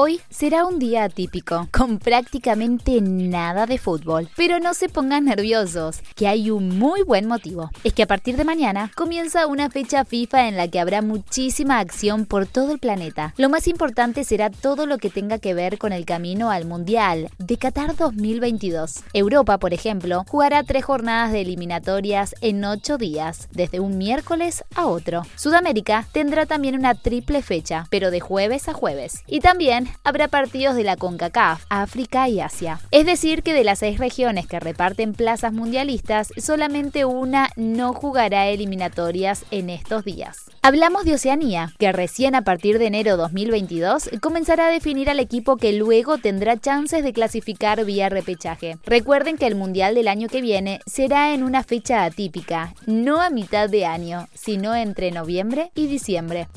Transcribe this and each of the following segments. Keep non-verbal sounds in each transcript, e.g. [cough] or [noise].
Hoy será un día atípico, con prácticamente nada de fútbol. Pero no se pongan nerviosos, que hay un muy buen motivo. Es que a partir de mañana comienza una fecha FIFA en la que habrá muchísima acción por todo el planeta. Lo más importante será todo lo que tenga que ver con el camino al Mundial de Qatar 2022. Europa, por ejemplo, jugará tres jornadas de eliminatorias en ocho días, desde un miércoles a otro. Sudamérica tendrá también una triple fecha, pero de jueves a jueves. Y también habrá partidos de la CONCACAF, África y Asia. Es decir, que de las seis regiones que reparten plazas mundialistas, solamente una no jugará eliminatorias en estos días. Hablamos de Oceanía, que recién a partir de enero 2022 comenzará a definir al equipo que luego tendrá chances de clasificar vía repechaje. Recuerden que el Mundial del año que viene será en una fecha atípica, no a mitad de año, sino entre noviembre y diciembre.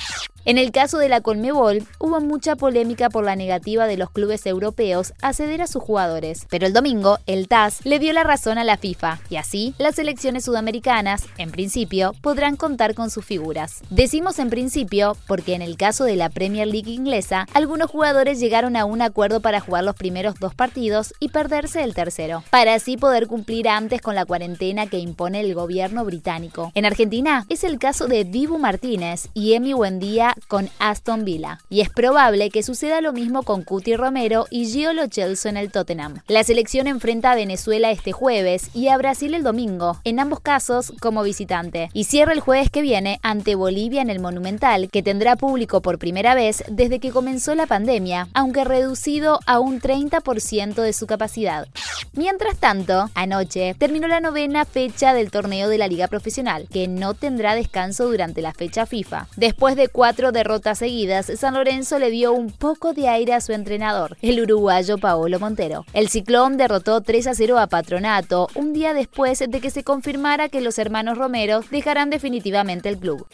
En el caso de la Colmebol, hubo mucha polémica por la negativa de los clubes europeos a ceder a sus jugadores, pero el domingo el TAS le dio la razón a la FIFA y así las selecciones sudamericanas, en principio, podrán contar con sus figuras. Decimos en principio porque en el caso de la Premier League inglesa, algunos jugadores llegaron a un acuerdo para jugar los primeros dos partidos y perderse el tercero, para así poder cumplir antes con la cuarentena que impone el gobierno británico. En Argentina es el caso de Dibu Martínez y Emi Buendía con Aston Villa. Y es probable que suceda lo mismo con Cuti Romero y Gio Lo en el Tottenham. La selección enfrenta a Venezuela este jueves y a Brasil el domingo, en ambos casos como visitante. Y cierra el jueves que viene ante Bolivia en el Monumental, que tendrá público por primera vez desde que comenzó la pandemia, aunque reducido a un 30% de su capacidad. Mientras tanto, anoche terminó la novena fecha del torneo de la Liga Profesional, que no tendrá descanso durante la fecha FIFA. Después de cuatro derrotas seguidas, San Lorenzo le dio un poco de aire a su entrenador, el uruguayo Paolo Montero. El Ciclón derrotó 3 a 0 a Patronato un día después de que se confirmara que los hermanos Romero dejarán definitivamente el club.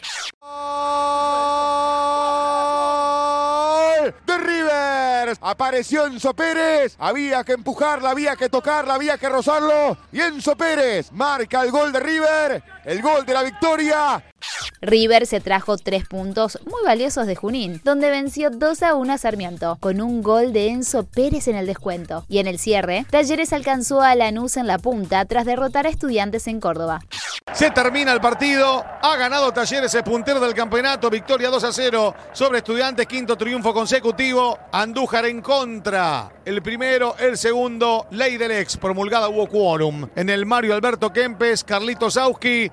de River. Apareció Enzo Pérez. Había que empujarla, había que tocarla, había que rozarlo. Y Enzo Pérez marca el gol de River. El gol de la victoria. River se trajo tres puntos muy valiosos de Junín, donde venció 2 a 1 a Sarmiento, con un gol de Enzo Pérez en el descuento. Y en el cierre, Talleres alcanzó a Lanús en la punta tras derrotar a Estudiantes en Córdoba. Se termina el partido, ha ganado Talleres el puntero del campeonato, victoria 2 a 0 sobre Estudiantes, quinto triunfo consecutivo, Andújar en contra, el primero, el segundo, ley del ex, promulgada hubo quórum. En el Mario Alberto Kempes, Carlitos Sauski,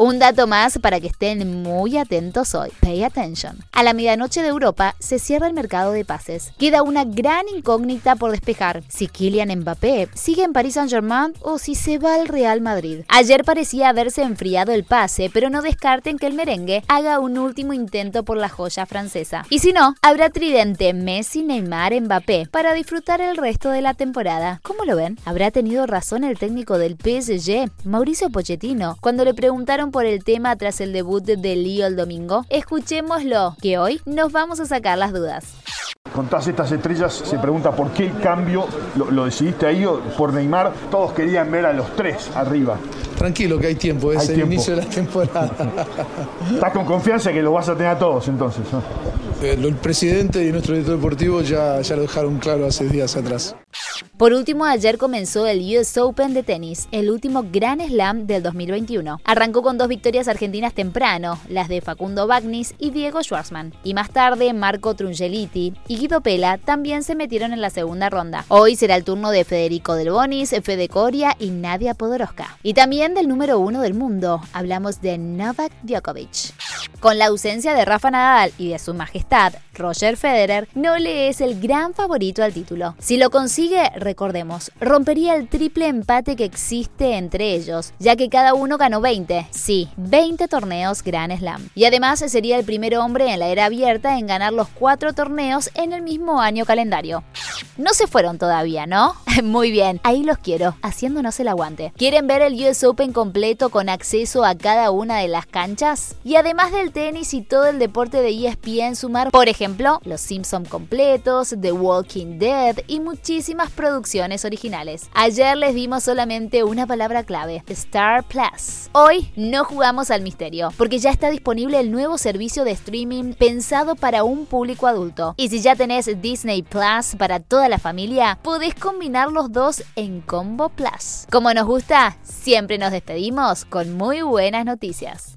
un dato más para que estén muy atentos hoy. Pay attention. A la medianoche de Europa se cierra el mercado de pases. Queda una gran incógnita por despejar. Si Kylian Mbappé sigue en Paris Saint-Germain o si se va al Real Madrid. Ayer parecía haberse enfriado el pase, pero no descarten que el merengue haga un último intento por la joya francesa. Y si no, habrá tridente Messi, Neymar, Mbappé para disfrutar el resto de la temporada. ¿Cómo lo ven? ¿Habrá tenido razón el técnico del PSG, Mauricio Pochettino, cuando le preguntaron por el tema tras el debut de Lío el domingo? Escuchémoslo, que hoy nos vamos a sacar las dudas. Con todas estas estrellas se pregunta por qué el cambio lo, decidiste ahí o por Neymar. Todos querían ver a los tres arriba. Tranquilo que hay tiempo, es el inicio de la temporada. [laughs] Estás con confianza que lo vas a tener a todos entonces. Eh, el presidente y nuestro director deportivo ya, ya lo dejaron claro hace días atrás. Por último, ayer comenzó el US Open de tenis, el último Grand Slam del 2021. Arrancó con dos victorias argentinas temprano, las de Facundo Bagnis y Diego Schwartzman. Y más tarde, Marco Trungeliti y Guido Pela también se metieron en la segunda ronda. Hoy será el turno de Federico Del Bonis, Fede Coria y Nadia Podoroska. Y también del número uno del mundo, hablamos de Novak Djokovic. Con la ausencia de Rafa Nadal y de su majestad, Roger Federer no le es el gran favorito al título. Si lo consigue, recordemos, rompería el triple empate que existe entre ellos, ya que cada uno ganó 20, sí, 20 torneos Grand Slam. Y además sería el primer hombre en la era abierta en ganar los cuatro torneos en el mismo año calendario. No se fueron todavía, ¿no? [laughs] Muy bien, ahí los quiero, haciéndonos el aguante. ¿Quieren ver el US Open completo con acceso a cada una de las canchas? Y además del tenis y todo el deporte de ESPN, sumar, por ejemplo, Los Simpson completos, The Walking Dead y muchísimas producciones originales. Ayer les dimos solamente una palabra clave, Star Plus. Hoy no jugamos al misterio, porque ya está disponible el nuevo servicio de streaming pensado para un público adulto. Y si ya tenés Disney Plus para toda la familia, podés combinar los dos en Combo Plus. Como nos gusta, siempre nos despedimos con muy buenas noticias.